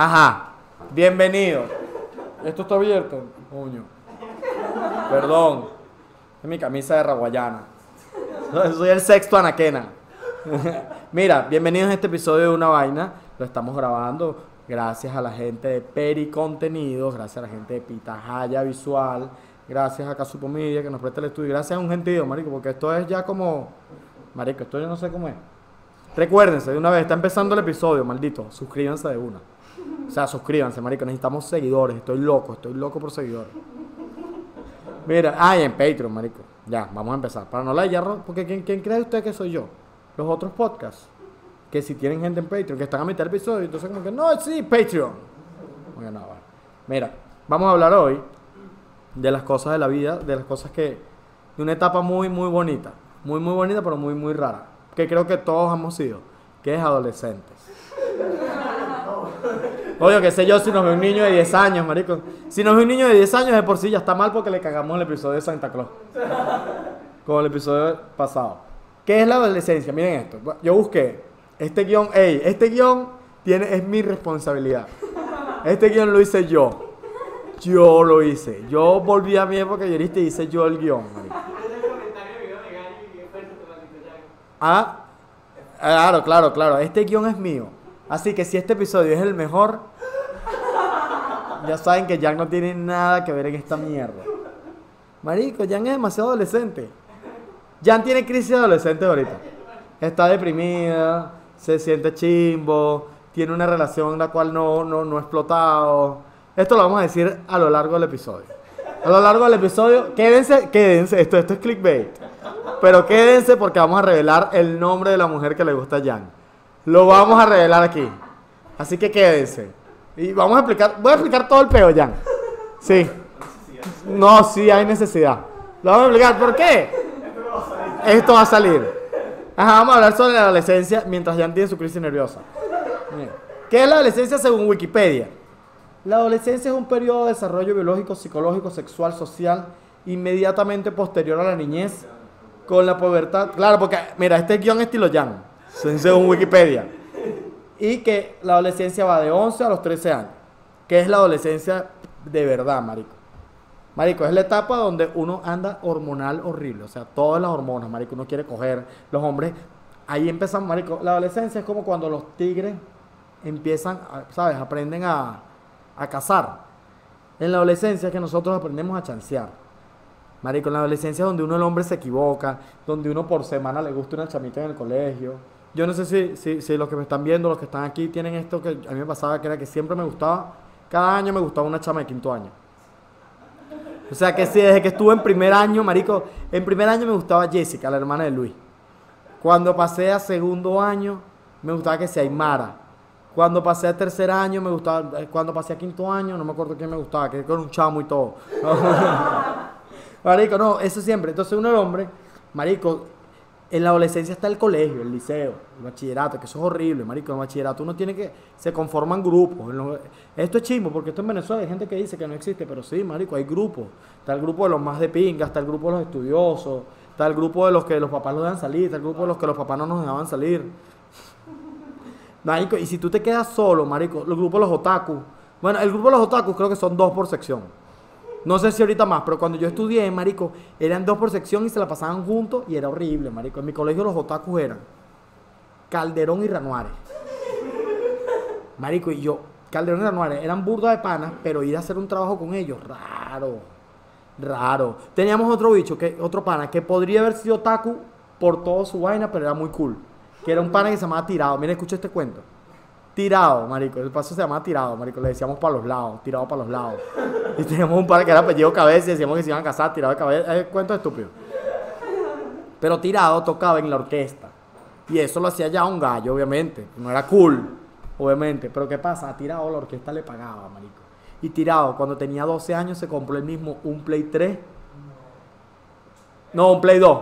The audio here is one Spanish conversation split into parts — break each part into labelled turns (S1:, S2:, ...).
S1: Ajá. Bienvenido. Esto está abierto, coño. Perdón. Es mi camisa de raguayana. Soy el sexto anaquena. Mira, bienvenidos a este episodio de Una Vaina. Lo estamos grabando gracias a la gente de Peri Contenidos, gracias a la gente de Pitahaya Visual, gracias a Casupo Media que nos presta el estudio, gracias a un gentío, marico, porque esto es ya como... Marico, esto yo no sé cómo es. Recuérdense, de una vez, está empezando el episodio, maldito. Suscríbanse de una. O sea, suscríbanse, marico. Necesitamos seguidores. Estoy loco, estoy loco por seguidores. Mira, ah, y en Patreon, marico. Ya, vamos a empezar. Para no la yarro, porque ¿quién, ¿quién cree usted que soy yo? Los otros podcasts. Que si tienen gente en Patreon, que están a mitad del episodio, entonces como que, no, sí, Patreon. Mira, vamos a hablar hoy de las cosas de la vida, de las cosas que... De una etapa muy, muy bonita. Muy, muy bonita, pero muy, muy rara. Que creo que todos hemos sido. Que es adolescentes. Oye, que sé yo si nos ve un niño de 10 años, marico. Si nos ve un niño de 10 años de por sí ya está mal porque le cagamos el episodio de Santa Claus. Como el episodio pasado. ¿Qué es la adolescencia? Miren esto. Yo busqué este guion, ey, este guion tiene, es mi responsabilidad. Este guion lo hice yo. Yo lo hice. Yo volví a mi época y y hice yo el guion, marico. Ah, claro, claro, claro. Este guion es mío. Así que si este episodio es el mejor, ya saben que Jan no tiene nada que ver en esta mierda. Marico, Jan es demasiado adolescente. Jan tiene crisis adolescente ahorita. Está deprimida, se siente chimbo, tiene una relación la cual no, no, no ha explotado. Esto lo vamos a decir a lo largo del episodio. A lo largo del episodio, quédense, quédense, esto, esto es clickbait. Pero quédense porque vamos a revelar el nombre de la mujer que le gusta a Jan. Lo vamos a revelar aquí. Así que quédense. Y vamos a explicar, voy a explicar todo el peo, Jan. Sí. No, sí hay necesidad. Lo vamos a explicar. ¿Por qué? Esto va a salir. Ajá, vamos a hablar sobre la adolescencia mientras Jan tiene su crisis nerviosa. ¿Qué es la adolescencia según Wikipedia? La adolescencia es un periodo de desarrollo biológico, psicológico, sexual, social inmediatamente posterior a la niñez con la pubertad. Claro, porque, mira, este guion estilo Jan, según Wikipedia. Y que la adolescencia va de 11 a los 13 años. Que es la adolescencia de verdad, marico. Marico, es la etapa donde uno anda hormonal horrible. O sea, todas las hormonas, marico, uno quiere coger. Los hombres, ahí empiezan, marico. La adolescencia es como cuando los tigres empiezan, ¿sabes? Aprenden a, a cazar. En la adolescencia es que nosotros aprendemos a chancear. Marico, en la adolescencia es donde uno el hombre se equivoca, donde uno por semana le gusta una chamita en el colegio. Yo no sé si, si, si, los que me están viendo, los que están aquí, tienen esto que a mí me pasaba, que era que siempre me gustaba, cada año me gustaba una chama de quinto año. O sea que si desde que estuve en primer año, marico, en primer año me gustaba Jessica, la hermana de Luis. Cuando pasé a segundo año, me gustaba que sea Aymara. Cuando pasé a tercer año, me gustaba, eh, cuando pasé a quinto año, no me acuerdo quién me gustaba, que era un chamo y todo. Marico, no, eso siempre. Entonces uno el hombre, marico, en la adolescencia está el colegio, el liceo, el bachillerato, que eso es horrible, marico. El bachillerato uno tiene que, se conforman grupos. Esto es chimo, porque esto en Venezuela hay gente que dice que no existe, pero sí, marico, hay grupos. Está el grupo de los más de pinga, está el grupo de los estudiosos, está el grupo de los que los papás los dejan salir, está el grupo de los que los papás no nos dejaban salir. Marico, y si tú te quedas solo, marico, los grupos de los otakus. Bueno, el grupo de los otakus creo que son dos por sección. No sé si ahorita más, pero cuando yo estudié, marico, eran dos por sección y se la pasaban juntos y era horrible, marico. En mi colegio los otakus eran Calderón y Ranuares. Marico, y yo, Calderón y Ranuares, eran burdos de panas, pero ir a hacer un trabajo con ellos, raro. Raro. Teníamos otro bicho, que, otro pana, que podría haber sido otaku por toda su vaina, pero era muy cool. Que era un pana que se llamaba Tirado. Mira, escucha este cuento. Tirado, marico. El paso se llamaba Tirado, marico. Le decíamos para los lados, tirado para los lados. Y teníamos un par que era apellido cabeza y decíamos que se iban a casar, tirado de cabeza. Es cuento estúpido. Pero Tirado tocaba en la orquesta. Y eso lo hacía ya un gallo, obviamente. No era cool, obviamente. Pero ¿qué pasa? Tirado la orquesta le pagaba, marico. Y Tirado, cuando tenía 12 años, se compró el mismo un Play 3. No, un Play 2.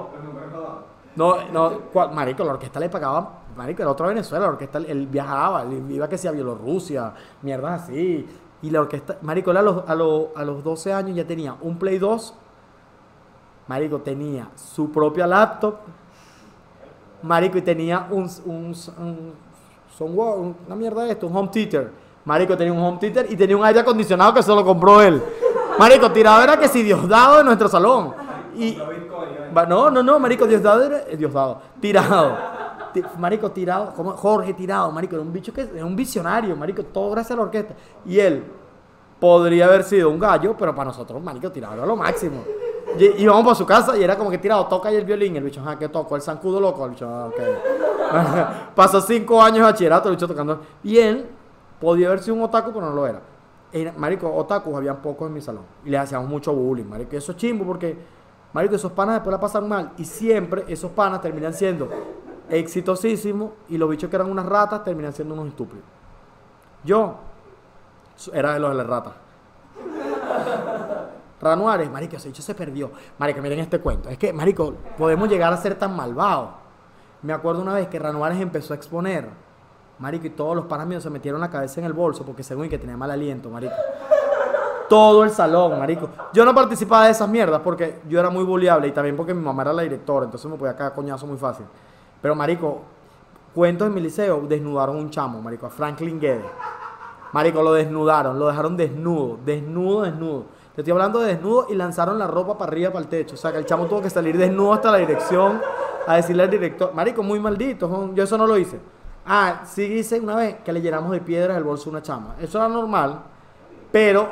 S1: No, no, marico, la orquesta le pagaba marico, era otra Venezuela, la orquesta, él viajaba, él iba que sea a Bielorrusia, mierdas así. Y la orquesta, marico, él a los, a, los, a los 12 años ya tenía un Play 2, marico, tenía su propia laptop, marico, y tenía un, un, un, una mierda de esto, un home theater, Marico tenía un home theater y tenía un aire acondicionado que se lo compró él. Marico, tirado era que si Diosdado de nuestro salón. Y, no, no, no, marico, Diosdado era... Diosdado. Tirado. Marico, tirado. como Jorge Tirado, marico. Era un bicho que... Era un visionario, marico. Todo gracias a la orquesta. Y él podría haber sido un gallo, pero para nosotros, marico, tirado era lo máximo. Y íbamos para su casa y era como que tirado, toca ahí el violín. El bicho, ah, ¿qué toco? El zancudo loco. El bicho, ah, ok. Pasó cinco años de bachillerato, el bicho tocando. Y él podía haber sido un otaku, pero no lo era. Era- marico, otakus habían pocos en mi salón. Y le hacíamos mucho bullying, marico. Eso es chimbo porque, marico, esos panas después la pasan mal. Y siempre esos panas terminan siendo exitosísimos. Y los bichos que eran unas ratas terminan siendo unos estúpidos. Yo era de los de las ratas. Ranuares, marico, ese bicho se perdió. Marico, miren este cuento. Es que, marico, podemos llegar a ser tan malvados. Me acuerdo una vez que Ranuares empezó a exponer. Marico, y todos los panas se metieron la cabeza en el bolso porque según que tenía mal aliento, marico. Todo el salón, marico. Yo no participaba de esas mierdas porque yo era muy bulliable y también porque mi mamá era la directora, entonces me podía a coñazo muy fácil. Pero, marico, cuentos en mi liceo, desnudaron un chamo, marico, a Franklin Guedes. Marico, lo desnudaron, lo dejaron desnudo, desnudo, desnudo. Te estoy hablando de desnudo y lanzaron la ropa para arriba, para el techo. O sea, que el chamo tuvo que salir desnudo hasta la dirección a decirle al director, Marico, muy maldito, yo eso no lo hice. Ah, sí hice una vez que le llenamos de piedras el bolso a una chama. Eso era normal, pero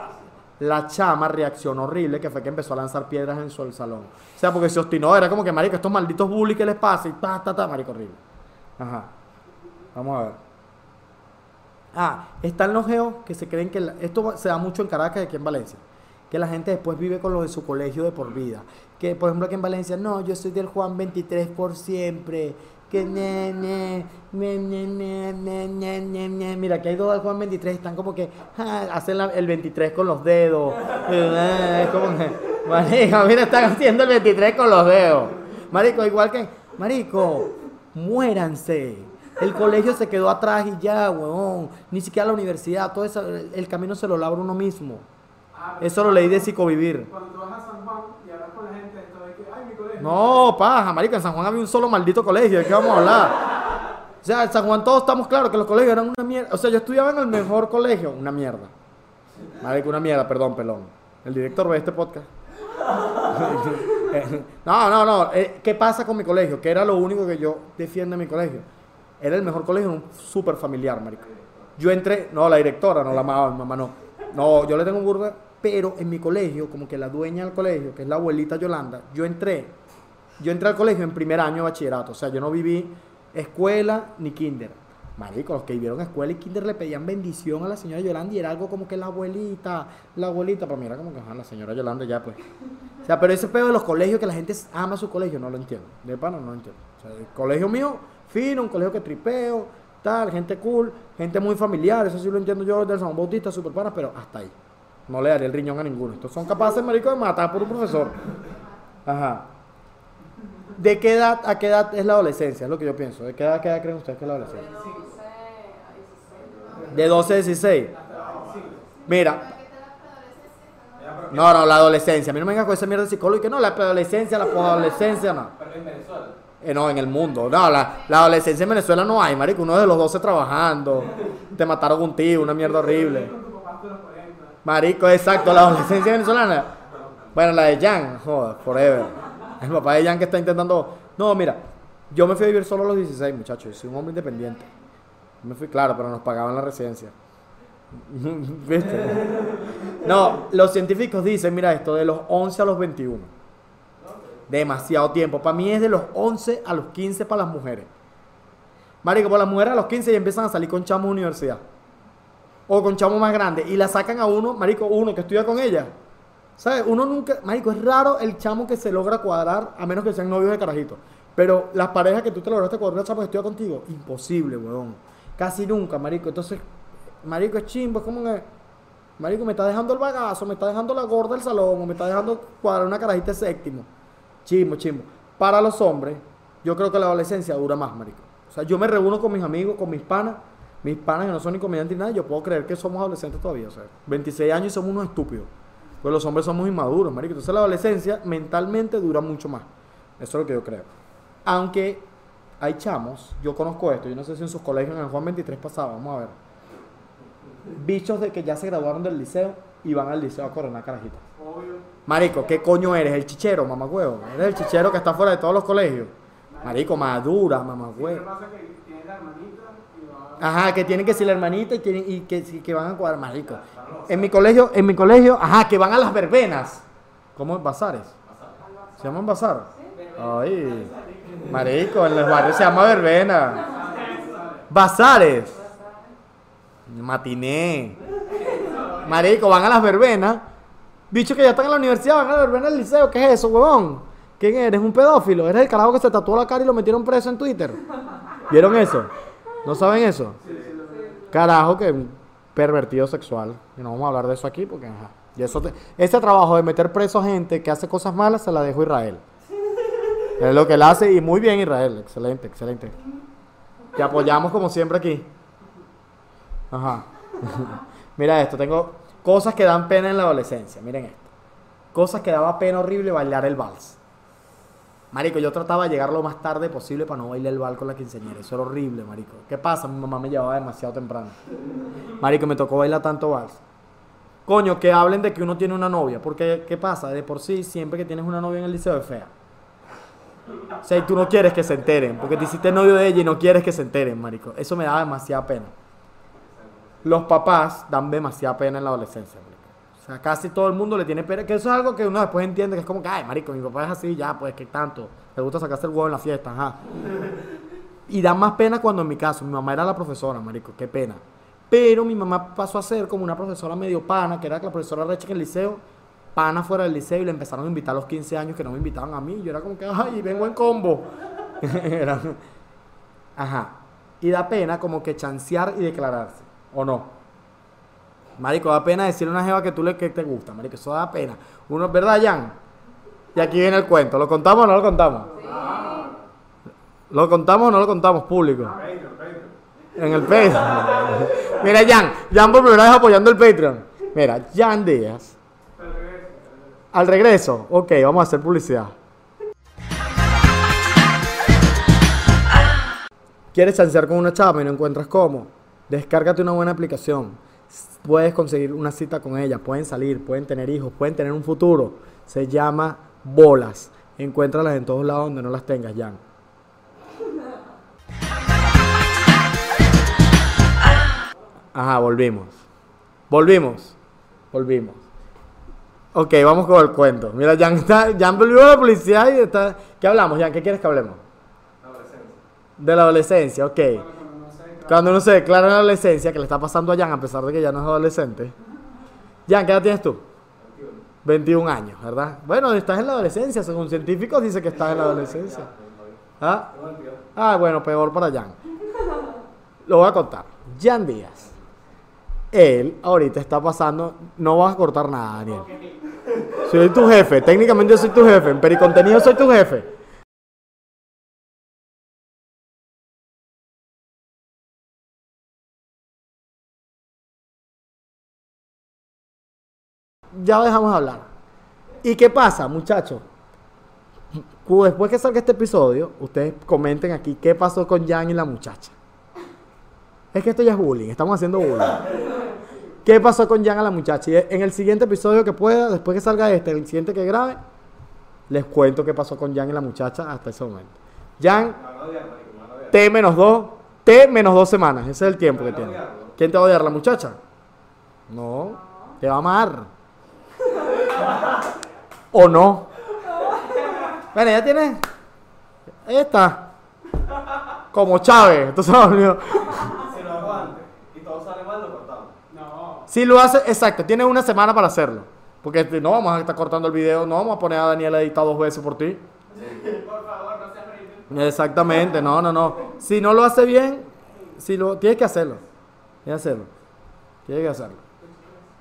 S1: la chama reaccionó horrible, que fue que empezó a lanzar piedras en su salón. O sea, porque se obstinó, era como que, marico, estos malditos bullies que les pasa y ta, ta, ta, marico, horrible. Ajá. Vamos a ver. Ah, están los geos que se creen que... esto se da mucho en Caracas y aquí en Valencia. Que la gente después vive con los de su colegio de por vida. Que, por ejemplo, aquí en Valencia, no, yo soy del Juan 23 por siempre. Mira, que hay dos al Juan 23, están como que hacen el 23 con los dedos. Eh, es como que, marico, mira, están haciendo el 23 con los dedos. Marico, igual que, marico, muéranse. El colegio se quedó atrás y ya, weón. Ni siquiera la universidad, todo eso, el camino se lo labra uno mismo. Eso lo leí de psicovivir.
S2: Cuando vas a San Juan y hablas con la gente,
S1: no, paja, marico, en San Juan había un solo maldito colegio, ¿de qué vamos a hablar? O sea, en San Juan todos estamos claros que los colegios eran una mierda. O sea, yo estudiaba en el mejor colegio, una mierda. Marico, una mierda, perdón, pelón. El director ve este podcast. no, no, no. eh, ¿Qué pasa con mi colegio? Que era lo único que yo defiendo en mi colegio. Era el mejor colegio, un súper familiar, marico. Yo entré, no, la directora, no la amaba, mi mamá no. No, yo le tengo un burda, pero en mi colegio, como que la dueña del colegio, que es la abuelita Yolanda, yo entré, yo entré al colegio en primer año de bachillerato, o sea, yo no viví escuela ni kinder. Marico, los que vivieron escuela y kinder le pedían bendición a la señora Yolanda y era algo como que la abuelita, la abuelita, pero mira como que la señora Yolanda ya pues. O sea, pero ese pedo de los colegios que la gente ama su colegio, no lo entiendo. De pana no lo entiendo. O sea, el colegio mío, fino, un colegio que tripeo, tal, gente cool, gente muy familiar, eso sí lo entiendo yo del San Bautista, super pana, pero hasta ahí. No le daré el riñón a ninguno. Estos son capaces, marico, de matar por un profesor. Ajá. ¿De qué edad a qué edad es la adolescencia? Es lo que yo pienso. ¿De qué edad a qué edad creen ustedes que es la adolescencia? De 12 a 16. Mira. No, no, la adolescencia. A mí no me vengas con esa mierda de psicólogo y que no, la adolescencia, la adolescencia, no.
S2: Pero en Venezuela.
S1: Eh, no, en el mundo. No, la, la adolescencia en Venezuela no hay, marico. Uno de los 12 trabajando. Te mataron un tío, una mierda horrible.
S2: Con tu papá hasta los 40.
S1: Marico, exacto, la adolescencia venezolana. Bueno, la de Jan, joder, forever. El papá de Jan que está intentando. No, mira, yo me fui a vivir solo a los 16, muchachos. Yo soy un hombre independiente. Me fui, claro, pero nos pagaban la residencia. ¿Viste? No, los científicos dicen, mira esto, de los 11 a los 21. Demasiado tiempo. Para mí es de los 11 a los 15 para las mujeres. Marico, para las mujeres a los 15 ya empiezan a salir con chamos de universidad. O con chamos más grandes. Y la sacan a uno, marico, uno que estudia con ella. ¿Sabes? Uno nunca, marico, es raro el chamo que se logra cuadrar, a menos que sean novios de carajito. Pero las parejas que tú te lograste cuadrar, el chamo que estudia contigo, imposible, weón. Casi nunca, marico. Entonces, marico, es chimbo, es como que, marico, me está dejando el bagazo, me está dejando la gorda del salón, o me está dejando cuadrar una carajita séptimo. Chimbo, chimbo. Para los hombres, yo creo que la adolescencia dura más, marico. O sea, yo me reúno con mis amigos, con mis panas, mis panas que no son ni comediantes ni nada, yo puedo creer que somos adolescentes todavía. O sea, 26 años y somos unos estúpidos. Pues los hombres somos inmaduros, marico. Entonces la adolescencia mentalmente dura mucho más. Eso es lo que yo creo. Aunque hay chamos, yo conozco esto, yo no sé si en sus colegios en el Juan 23 pasaba, vamos a ver. bichos de que ya se graduaron del liceo y van al liceo a coronar carajitas. Marico, ¿qué coño eres? ¿El chichero, mamagüevo? ¿Eres el chichero que está fuera de todos los colegios? Marico, madura,
S2: y va.
S1: Ajá, que tienen que ser la hermanita y, tienen, y que, que van a cuadrar, marico. En mi colegio, en mi colegio, ajá, que van a las verbenas. ¿Cómo? ¿Bazares? ¿Se llaman bazar? Ay, marico, en los barrios se llama verbena. Bazares. Matiné. Marico, van a las verbenas. Bicho que ya están en la universidad, van a la verbena del liceo. ¿Qué es eso, huevón? ¿Quién eres? ¿Un pedófilo? ¿Eres el carajo que se tatuó la cara y lo metieron preso en Twitter? ¿Vieron eso? ¿No saben eso? Carajo, que pervertido sexual. Y no vamos a hablar de eso aquí porque, ajá. Y eso ese trabajo de meter preso gente que hace cosas malas se la dejo a Israel. Es lo que él hace y muy bien Israel. Excelente, excelente. Te apoyamos como siempre aquí. Ajá. Mira esto, tengo cosas que dan pena en la adolescencia. Miren esto. Cosas que daba pena horrible bailar el vals. Marico, yo trataba de llegar lo más tarde posible para no bailar el vals con la quinceañera. Eso era horrible, marico. ¿Qué pasa? Mi mamá me llevaba demasiado temprano. Marico, me tocó bailar tanto vals. Coño, que hablen de que uno tiene una novia. Porque, ¿qué pasa? De por sí, siempre que tienes una novia en el liceo es fea. O sea, y tú no quieres que se enteren. Porque te hiciste novio de ella y no quieres que se enteren, marico. Eso me daba demasiada pena. Los papás dan demasiada pena en la adolescencia, marico. O sea, casi todo el mundo le tiene pena. Que eso es algo que uno después entiende que es como que, ay, marico, mi papá es así, ya, pues, ¿qué tanto? Le gusta sacarse el huevo en la fiesta, ajá. Y da más pena cuando en mi caso, mi mamá era la profesora, marico, qué pena. Pero mi mamá pasó a ser como una profesora medio pana, que era la profesora recha en el liceo, pana fuera del liceo, y le empezaron a invitar a los 15 años que no me invitaban a mí. Yo era como que, ay, vengo en combo. Ajá. Y da pena como que chancear y declararse, ¿o no? Marico, da pena decirle a una jeva que tú le que te gusta, marico, eso da pena. Uno, ¿verdad, Jan? Y aquí viene el cuento. ¿Lo contamos o no lo contamos? ¿Lo contamos o no lo contamos, público? En el Patreon. Mira, Jan, Jan por primera vez apoyando el Patreon. Mira, Jan Díaz. Al regreso, ok, vamos a hacer publicidad. ¿Quieres chancear con una chava y no encuentras cómo? Descárgate una buena aplicación. Puedes conseguir una cita con ella, pueden salir, pueden tener hijos, pueden tener un futuro. Se llama Bolas. Encuéntralas en todos lados donde no las tengas, Jan. Ajá, volvimos. Volvimos. Volvimos. Ok, vamos con el cuento. Mira, Jan, está, Jan volvió a la publicidad y está... ¿Qué hablamos, Jan? ¿Qué quieres que hablemos? De la adolescencia, ok. Cuando uno se declara en la adolescencia, que le está pasando a Jan a pesar de que ya no es adolescente. Jan, ¿qué edad tienes tú? 21 años, ¿verdad? Bueno, estás en la adolescencia, según científicos dice que estás en la adolescencia. ¿Ah? Ah, bueno, peor para Jan. Lo voy a contar. Jan Díaz. Él ahorita está pasando, no vas a cortar nada, Daniel. Soy tu jefe, técnicamente yo soy tu jefe, en pericontenido soy tu jefe. Ya dejamos de hablar. ¿Y qué pasa, muchachos? Después que salga este episodio, ustedes comenten aquí qué pasó con Jan y la muchacha. Es que esto ya es bullying, estamos haciendo bullying. ¿Qué pasó con Jan a la muchacha? Y en el siguiente episodio que pueda, después que salga este, el siguiente que grabe, les cuento qué pasó con Jan y la muchacha hasta ese momento. Jan, T menos 2, T menos 2 semanas, ese es el tiempo que tiene. ¿Quién te va a odiar? ¿La muchacha? No, te va a amar. ¿O no? Bueno, ya tienes. Ahí está. Como Chávez. Entonces, amigo.
S3: Si lo hago antes y todo sale mal, lo cortamos.
S2: No.
S1: Si lo hace, exacto, tienes una semana para hacerlo. Porque este, no vamos a estar cortando el video, no vamos a poner a Daniel a editar dos veces por ti.
S2: Por favor, no seas ridículo.
S1: Exactamente, no, no, no. Si no lo hace bien, si lo, tienes que hacerlo. Tienes que hacerlo. Tienes que hacerlo.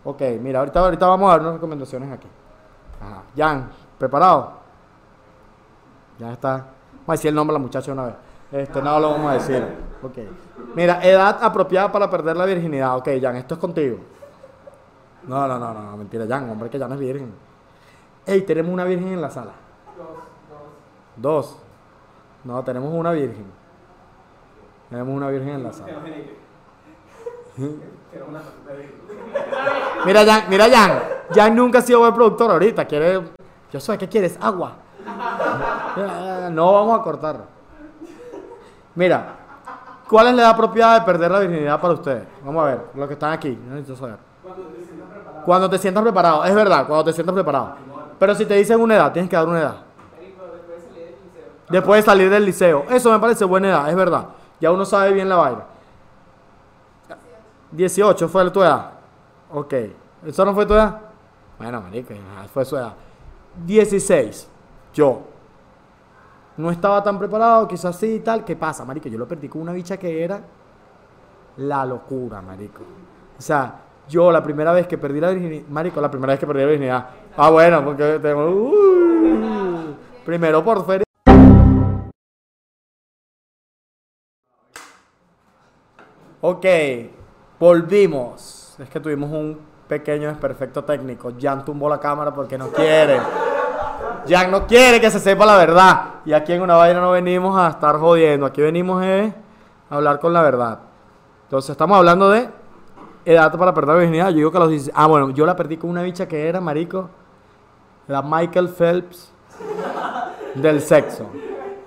S1: Ok, mira, ahorita, ahorita vamos a dar unas recomendaciones aquí. Ajá. Jan, ¿preparado? Ya está. Vamos a decir el nombre de la muchacha una vez. Este no lo vamos a decir. Ok. Mira, edad apropiada para perder la virginidad. Ok, Jan, esto es contigo. No, no, no, no, no, mentira, Jan, hombre, que ya no es virgen. Ey, tenemos una virgen en la sala. Dos. No, tenemos una virgen. Tenemos una virgen en la sala.
S3: Era una
S1: Mira, Jan, mira, Jan. Jan nunca ha sido buen productor ahorita. Quiere. Yo sé, ¿qué quieres? Agua. No vamos a cortar. Mira, ¿cuál es la edad apropiada de perder la virginidad para ustedes? Vamos a ver, los que están aquí. Yo necesito saber. Cuando te sientas preparado. Es verdad, cuando te sientas preparado. Pero si te dicen una edad, tienes que dar una edad. Después de salir del liceo. Eso me parece buena edad, es verdad. Ya uno sabe bien la vaina. 18 fue tu edad. Ok. ¿Eso no fue tu edad? Bueno, marico, fue su edad. 16. Yo. No estaba tan preparado, quizás sí y tal. ¿Qué pasa, marico? Yo lo perdí con una bicha que era la locura, marico. O sea, yo la primera vez que perdí la virginidad, marico, la primera vez que perdí la virginidad. Ah, bueno, porque tengo... uh, primero por feria. Ok, volvimos. Es que tuvimos un pequeño desperfecto técnico. Jan tumbó la cámara porque no quiere. Jan no quiere que se sepa la verdad. Y aquí en una vaina no venimos a estar jodiendo. Aquí venimos eh, a hablar con la verdad. Entonces estamos hablando de edad para perder la virginidad. Yo digo que los 16 Ah, bueno, yo la perdí con una bicha que era, marico, la Michael Phelps del sexo.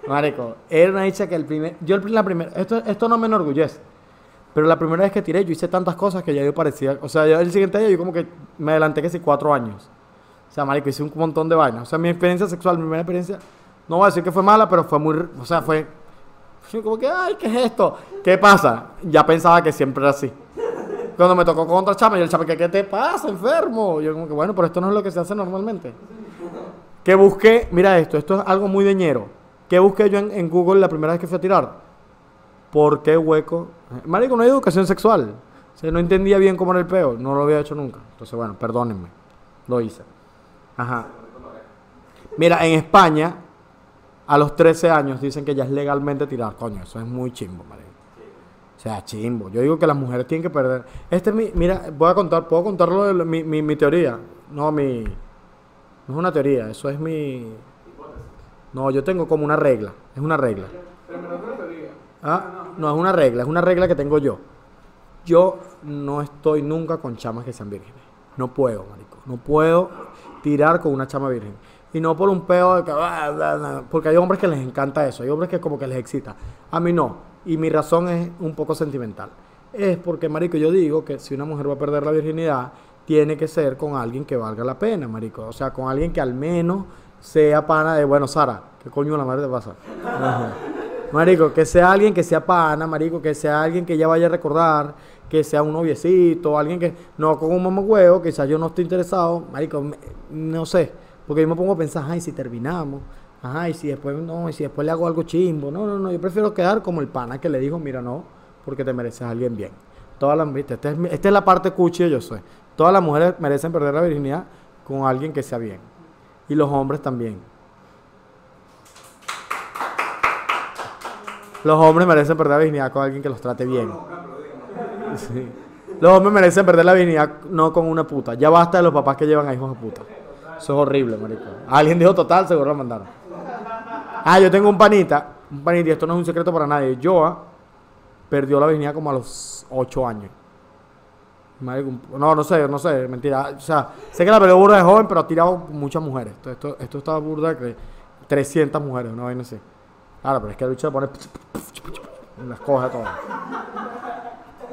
S1: Marico, era una bicha que el primer... Yo el- la primera... Esto, esto no me enorgullece. Pero la primera vez que tiré, yo hice tantas cosas que ya yo parecía. O sea, yo el siguiente día yo como que me adelanté sí cuatro años. O sea, marico, hice un montón de vainas. O sea, mi experiencia sexual, mi primera experiencia, no voy a decir que fue mala, pero fue muy. O sea, fue. como que, ay, ¿qué es esto? ¿Qué pasa? Ya pensaba que siempre era así. Cuando me tocó con otra chama, y el chama, ¿qué, ¿qué te pasa, enfermo? Yo como que, bueno, pero esto no es lo que se hace normalmente. Que busqué, mira esto, esto es algo muy deñero. ¿Qué busqué yo en, en Google la primera vez que fui a tirar? ¿Por qué hueco? Marico, no hay educación sexual. O sea, no entendía bien cómo era el peo. No lo había hecho nunca. Entonces, bueno, perdónenme. Lo hice. Ajá. Mira, en España, a los 13 años dicen que ya es legalmente tirar. Coño, eso es muy chimbo, marico. O sea, chimbo. Yo digo que las mujeres tienen que perder. Este es mi. Mira, voy a contar. ¿Puedo contarlo de mi, mi, mi teoría? No, mi. No es una teoría, eso es mi. No, yo tengo como una regla. Es una regla.
S2: Pero.
S1: Ah, no, es una regla, es una regla que tengo yo. Yo no estoy nunca con chamas que sean vírgenes. No puedo, marico. No puedo tirar con una chama virgen. Y no por un peo de que... ah, bla, bla, Porque hay hombres que les encanta eso. Hay hombres que como que les excita. A mí no. Y mi razón es un poco sentimental. Es porque, marico, yo digo que si una mujer va a perder la virginidad, tiene que ser con alguien que valga la pena, marico. O sea, con alguien que al menos sea pana de... Bueno, Sara, ¿qué coño la madre te pasa? Ajá. Marico, que sea alguien que sea pana, marico, que sea alguien que ella vaya a recordar, que sea un noviecito, alguien que no con un mamagüeo, quizás yo no estoy interesado, marico, me- no sé, porque yo me pongo a pensar, ay, si terminamos, ay, si después no, y si después le hago algo chimbo, no, no, no, yo prefiero quedar como el pana que le dijo, mira, no, porque te mereces a alguien bien. Todas las, viste, esta es, es la parte cuchi yo soy. Todas las mujeres merecen perder la virginidad con alguien que sea bien. Y los hombres también. Los hombres merecen perder la virginidad con alguien que los trate bien. Los hombres merecen perder la virginidad no con una puta. Ya basta de los papás que llevan a hijos de puta. Eso es horrible, marico. Alguien dijo total, seguro lo mandaron. Ah, yo tengo un panita. Un panita, y esto no es un secreto para nadie. Joa perdió la virginidad como a los 8 años. No, no sé, no sé, mentira. O sea, sé que la perdió burda de joven, pero ha tirado muchas mujeres. Esto, esto, está burda de que 300 mujeres, una vaina así. Claro, pero es que bicho le pone. Las coge todas.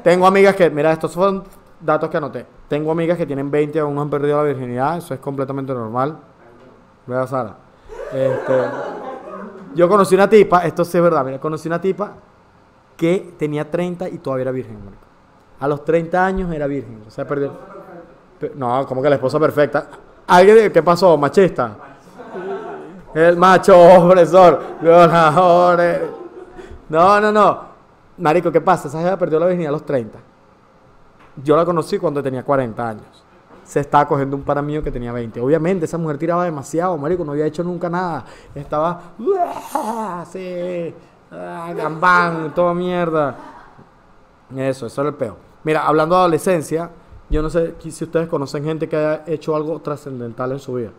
S1: Tengo amigas que, mira, estos son datos que anoté. Tengo amigas que tienen 20 y aún no han perdido la virginidad. Eso es completamente normal. Vea, Sara. Este, yo conocí una tipa, esto sí es verdad, mira, conocí una tipa que tenía 30 y todavía era virgen. A los 30 años era virgen. O sea, perdió. Pe- No, como que la esposa perfecta. ¿Alguien, ¿Qué pasó? ¿Machista? El macho opresor, violador. No, no, no. Marico, ¿qué pasa? Esa jeva perdió la virginidad a los 30. Yo la conocí cuando tenía 40 años. Se estaba cogiendo un para mío que tenía 20. Obviamente, esa mujer tiraba demasiado, marico, no había hecho nunca nada. Estaba así, ah, gambán, toda mierda. Eso, eso era el peo. Mira, hablando de adolescencia, yo no sé si ustedes conocen gente que haya hecho algo trascendental en su vida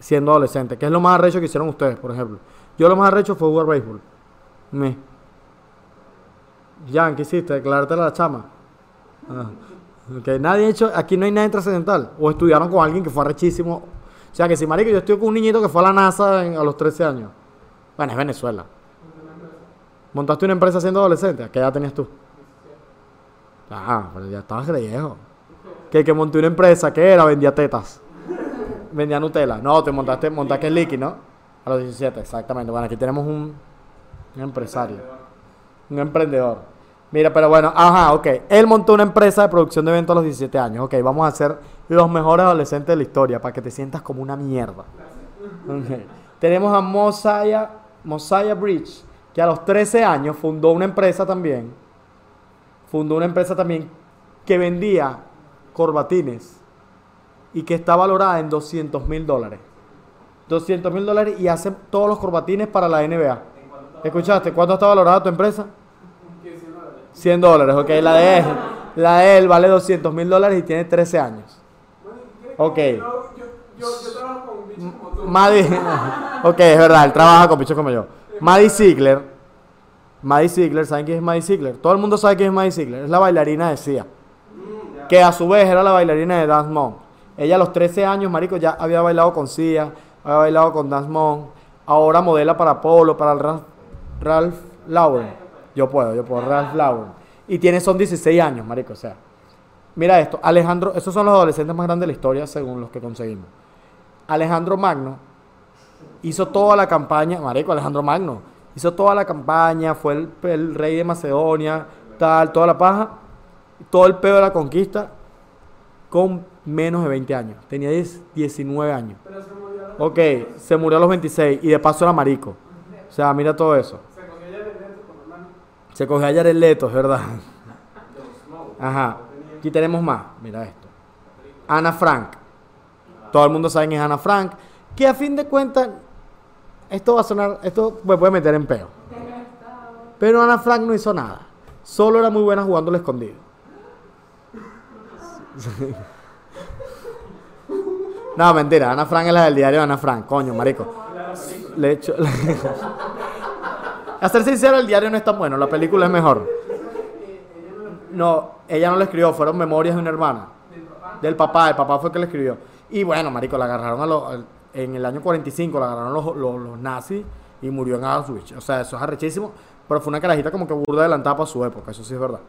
S1: siendo adolescente. ¿Qué es lo más arrecho que hicieron ustedes, por ejemplo? Yo lo más arrecho fue jugar béisbol. Me. Jan, ¿qué hiciste? Declararte la chama. Ah, ok, nadie hecho, aquí no hay nadie trascendental. O estudiaron con alguien que fue arrechísimo. O sea, que si marico, yo estoy con un niñito que fue a la NASA en- a los 13 años. Bueno, es Venezuela. ¿Montaste una empresa siendo adolescente? ¿A qué edad tenías tú? Ah, pero ya estabas viejo. Que que monté una empresa, ¿qué era? Vendía tetas. Vendía Nutella. No, te montaste, montaste el Liqui, ¿no? A los 17, exactamente. Bueno, aquí tenemos un, un empresario. Un emprendedor. Mira, pero bueno, ajá, ok. Él montó una empresa de producción de eventos a los 17 años. Ok, vamos a ser los mejores adolescentes de la historia para que te sientas como una mierda. Tenemos a Mosiah, Mosiah Bridge, que a los 13 años fundó una empresa también. Fundó una empresa también que vendía corbatines y que está valorada en 200 mil dólares. 200 mil dólares y hace todos los corbatines para la NBA. ¿Escuchaste? ¿Cuánto está valorada tu empresa? 100 dólares, ok. La de él, la de él vale 200 mil dólares y tiene 13 años. Ok. Maddie, ok, es verdad, él trabaja con bichos como yo. Maddie Ziegler, Maddie Ziegler, ¿saben quién es Maddie Ziegler? Todo el mundo sabe quién es Maddie Ziegler, es la bailarina de Sia, que a su vez era la bailarina de Dance Mom. Ella a los 13 años, marico, ya había bailado con Sia, había bailado con Dance ahora modela para Polo, para el Ralph, Lauren. Yo puedo, yo puedo, Ralph Lauren. Y tiene, son 16 años, marico, o sea. Mira esto, Alejandro, esos son los adolescentes más grandes de la historia según los que conseguimos. Alejandro Magno hizo toda la campaña, marico, Alejandro Magno, hizo toda la campaña, fue el, rey de Macedonia, tal, toda la paja, todo el pedo de la conquista con menos de 20 años. Tenía 10 19 años.
S2: Pero se murió.
S1: Ok, se murió a los 26 y de paso era marico. O sea, mira todo eso.
S2: Se cogió ya el evento con hermano.
S1: Se cogió a Jared Leto, es verdad. Ajá. Aquí tenemos más. Mira esto. Ana Frank. Todo el mundo sabe quién es Ana Frank. Que a fin de cuentas, esto va a sonar, esto me puede meter en peo. Pero Ana Frank no hizo nada. Solo era muy buena jugando al escondido. No, mentira. Ana Frank es la del diario de Ana Frank. Coño, marico. Le echo... A ser sincero, el diario no es tan bueno, la película es mejor. No, ella no lo escribió, fueron memorias de una hermana. Del papá, el papá fue el que le escribió. Y bueno, marico, la agarraron a los, en el año 45, la agarraron los, los, nazis y murió en Auschwitz. O sea, eso es arrechísimo, pero fue una carajita como que burda adelantada para su época, eso sí es verdad.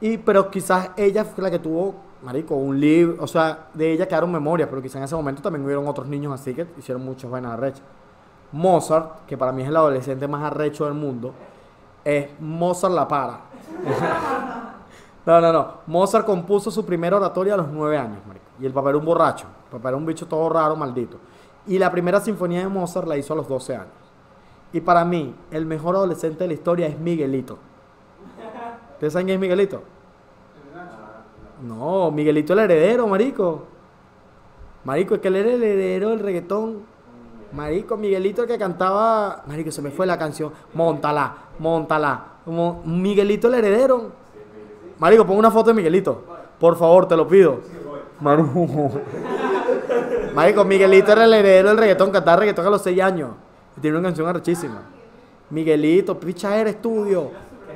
S1: Y, pero quizás ella fue la que tuvo, marico, un libro, o sea, de ella quedaron memorias, pero quizás en ese momento también hubieron otros niños así que hicieron muchas buenas arrechas. Mozart, que para mí es el adolescente más arrecho del mundo, es Mozart la para. no, no, no. Mozart compuso su primera oratoria a los nueve años, marico. Y el papá era un borracho. El papá era un bicho todo raro, maldito. Y la primera sinfonía de Mozart la hizo a los 12 años. Y para mí, el mejor adolescente de la historia es Miguelito. ¿Ustedes saben quién es Miguelito? No, Miguelito el heredero, marico. Marico, es que él era el heredero del reggaetón. Marico, Miguelito el que cantaba. Marico, se me fue la canción. Móntala, móntala. Mo- Miguelito el heredero. Marico, pon una foto de Miguelito. Por favor, te lo pido. Marico. Marico, Miguelito era el heredero del reggaetón, cantaba reggaetón a los 6 años. Y tiene una canción arrechísima. Miguelito, picha era estudio.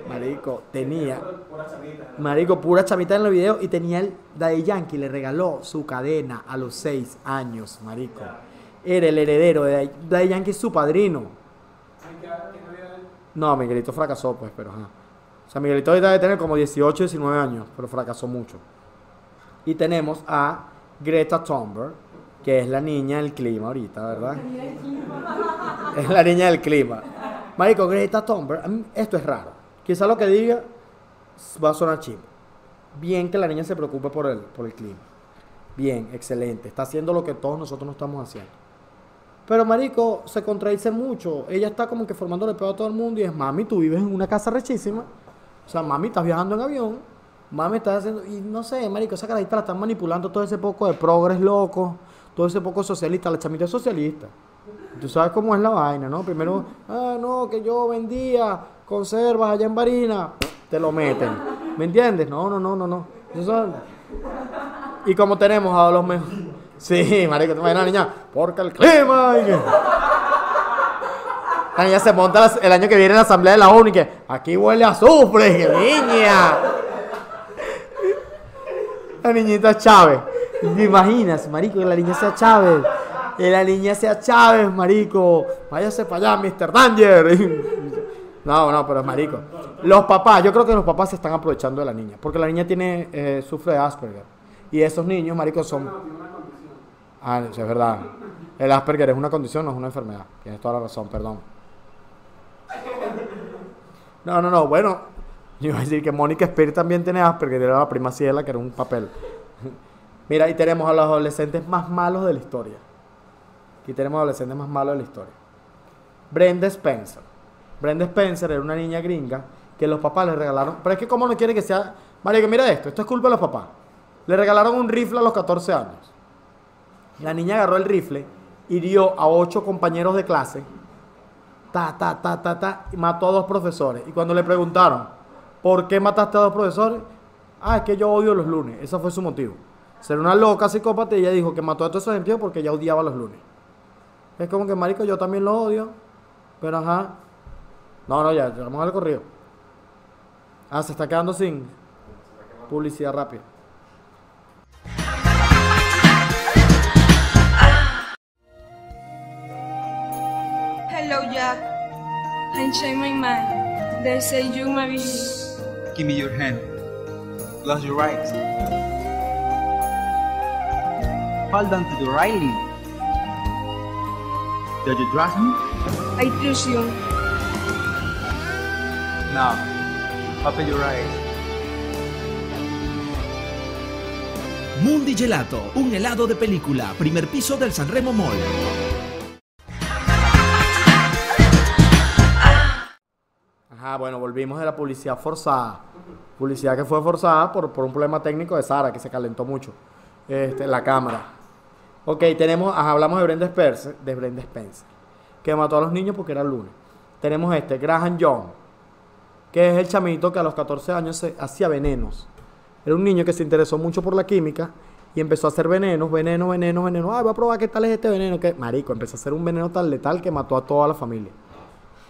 S1: Marico, tenía. Marico, pura chamita en los videos y tenía el Daddy Yankee, le regaló su cadena a los 6 años, marico. Era el heredero de Daddy- Yankee, su padrino.
S2: No
S1: Miguelito fracasó, pues, pero ajá. O sea, Miguelito ahorita debe tener como 18, 19 años, pero fracasó mucho. Y tenemos a Greta Thunberg, que es la niña del clima ahorita, ¿verdad? es la niña del clima. Marico, Greta Thunberg, mí esto es raro. Quizá lo que diga va a sonar chivo. Bien que la niña se preocupe por el, por el clima. Bien, excelente. Está haciendo lo que todos nosotros no estamos haciendo. Pero marico, se contradice mucho. Ella está como que formándole peor a todo el mundo y es, mami, tú vives en una casa rechísima. O sea, mami, estás viajando en avión. Mami, estás haciendo... Y no sé, marico, esa carajita la están manipulando todo ese poco de progres loco, todo ese poco socialista. La chamita socialista. Tú sabes cómo es la vaina, ¿no? Primero, ah, no, que yo vendía conservas allá en Barina. Te lo meten. ¿Me entiendes? No, no, no, no, no. Y como tenemos a los mejores... Sí, marico, te imaginas, niña, porque el clima... La niña se monta el año que viene en la asamblea de la ONU y que aquí huele a azufre, que niña. La niñita Chávez. ¿Te imaginas, marico, que la niña sea Chávez? Que la niña sea Chávez, marico. Váyase para allá, Mr. Danger. No, no, pero marico. Los papás, yo creo que los papás se están aprovechando de la niña. Porque la niña tiene, eh, sufre de Asperger. Y esos niños, marico, son...
S2: No, tiene una condición.
S1: Ah, sí, es verdad. El Asperger es una condición, no es una enfermedad. Tienes toda la razón, perdón. No, no, no, bueno. Yo iba a decir que Mónica Spear también tiene Asperger, era la prima Ciela, que era un papel. Mira, y tenemos a los adolescentes más malos de la historia. Aquí tenemos adolescentes más malos de la historia. Brenda Spencer. Brenda Spencer era una niña gringa que los papás le regalaron. Pero es que, ¿cómo no quiere que sea.? Mario, que mira esto, esto es culpa de los papás. Le regalaron un rifle a los 14 años. La niña agarró el rifle, hirió a ocho compañeros de clase, ta, ta, ta, ta, ta, y mató a dos profesores. Y cuando le preguntaron, ¿por qué mataste a dos profesores? Ah, es que yo odio los lunes. Ese fue su motivo. Ser una loca psicópata y ella dijo que mató a todos esos sentidos porque ella odiaba los lunes. Es como que, marico, yo también lo odio. Pero ajá. No, no, ya, vamos al corrido. Ah, se está quedando sin publicidad rápida.
S4: Hello, Jack. I'm Shane, my man. They say you may be here.
S5: Give me your hand. Close your eyes. Hold on to the railing. Do you trust me?
S4: I trust you.
S5: Now, open your eyes.
S6: Mundi Gelato, un helado de película, primer piso del Sanremo Mall.
S1: Ajá, bueno, volvimos de la publicidad forzada. Publicidad que fue forzada por, por un problema técnico de Sara, que se calentó mucho. Este, la cámara. Ok, tenemos, hablamos de Brenda Spencer, de Brenda Spencer, que mató a los niños porque era lunes. Tenemos este, Graham Young, que es el chamito que a los 14 años hacía venenos. Era un niño que se interesó mucho por la química y empezó a hacer venenos, veneno, veneno, veneno. Ah, voy a probar qué tal es este veneno. Que marico, empezó a hacer un veneno tan letal que mató a toda la familia.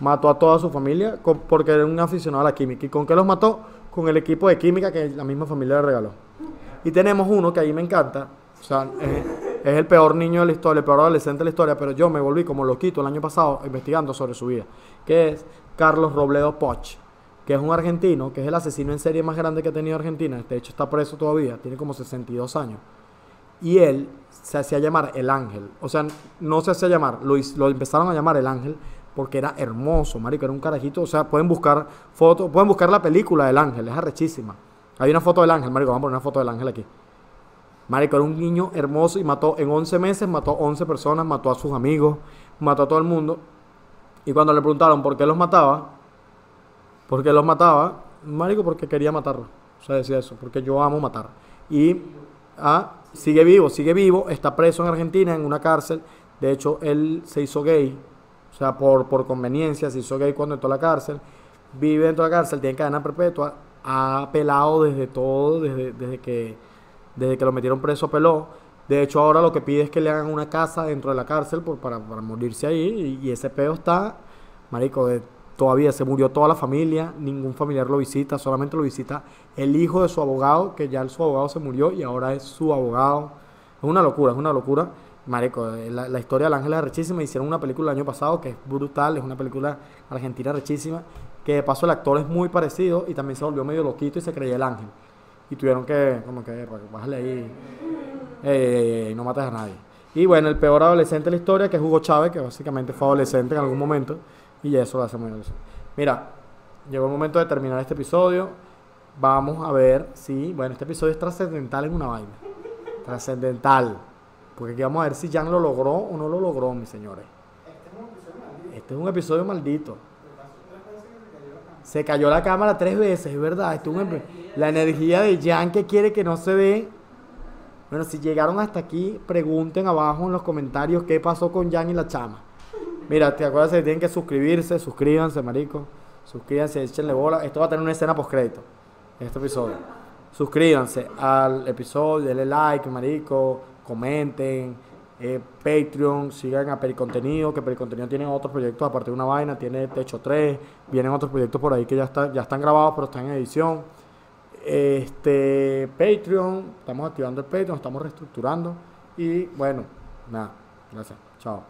S1: Mató a toda su familia porque era un aficionado a la química. ¿Y con qué los mató? Con el equipo de química que la misma familia le regaló. Y tenemos uno que ahí me encanta. O sea, es, es el peor niño de la historia, el peor adolescente de la historia, pero yo me volví como loquito el año pasado investigando sobre su vida. Que es Carlos Robledo Poch, que es un argentino, que es el asesino en serie más grande que ha tenido Argentina. De hecho, está preso todavía, tiene como 62 años. Y él se hacía llamar el ángel. O sea, no se hacía llamar, lo, lo empezaron a llamar el ángel porque era hermoso, marico, era un carajito. O sea, pueden buscar fotos, pueden buscar la película del ángel, es arrechísima. Hay una foto del ángel, marico, vamos a poner una foto del ángel aquí. Marico, era un niño hermoso y mató en 11 meses, mató 11 personas, mató a sus amigos, mató a todo el mundo. Y cuando le preguntaron por qué los mataba, por qué los mataba, marico, porque quería matarlos. O sea, decía eso, porque yo amo matar. Y ah, sigue vivo, sigue vivo, está preso en Argentina, en una cárcel. De hecho, él se hizo gay, o sea, por, por conveniencia, se hizo gay cuando entró a la cárcel. Vive dentro de la cárcel, tiene cadena perpetua, ha pelado desde todo, desde, desde que desde que lo metieron preso peló. De hecho, ahora lo que pide es que le hagan una casa dentro de la cárcel por, para, para morirse ahí. Y, y ese peo está, marico, de, todavía se murió toda la familia, ningún familiar lo visita, solamente lo visita el hijo de su abogado, que ya su abogado se murió y ahora es su abogado. Es una locura, es una locura. Marico, eh, la, historia del ángel es rechísima. Hicieron una película el año pasado que es brutal, es una película argentina rechísima. Que de paso el actor es muy parecido y también se volvió medio loquito y se creía el ángel. Y tuvieron que, como que, "Epa, bájale ahí, ey, ey, no mates a nadie. Y bueno, el peor adolescente de la historia, que es Hugo Chávez, que básicamente fue adolescente en algún momento, y eso lo hace muy adolescente. Mira, llegó el momento de terminar este episodio. Vamos a ver si, bueno, este episodio es trascendental en una vaina. Trascendental. Porque aquí vamos a ver si Jan lo logró o no lo logró, mis señores. Este es un episodio maldito. Se cayó la cámara tres veces, es verdad. Esto es un empe- la energía de Jan que quiere que no se ve. Bueno, si llegaron hasta aquí, pregunten abajo en los comentarios qué pasó con Jan y la chama. Mira, te acuerdas que tienen que suscribirse, suscríbanse, marico. Suscríbanse, échenle bola. Esto va a tener una escena post crédito. Este episodio. Suscríbanse al episodio, denle like, marico, comenten, eh, Patreon, sigan a Pericontenido, que Pericontenido tiene otros proyectos aparte de una vaina, tiene Techo 3, vienen otros proyectos por ahí que ya, está, ya están grabados pero están en edición. Este, Patreon, estamos activando el Patreon, estamos reestructurando. Y bueno, nada, gracias. Chao.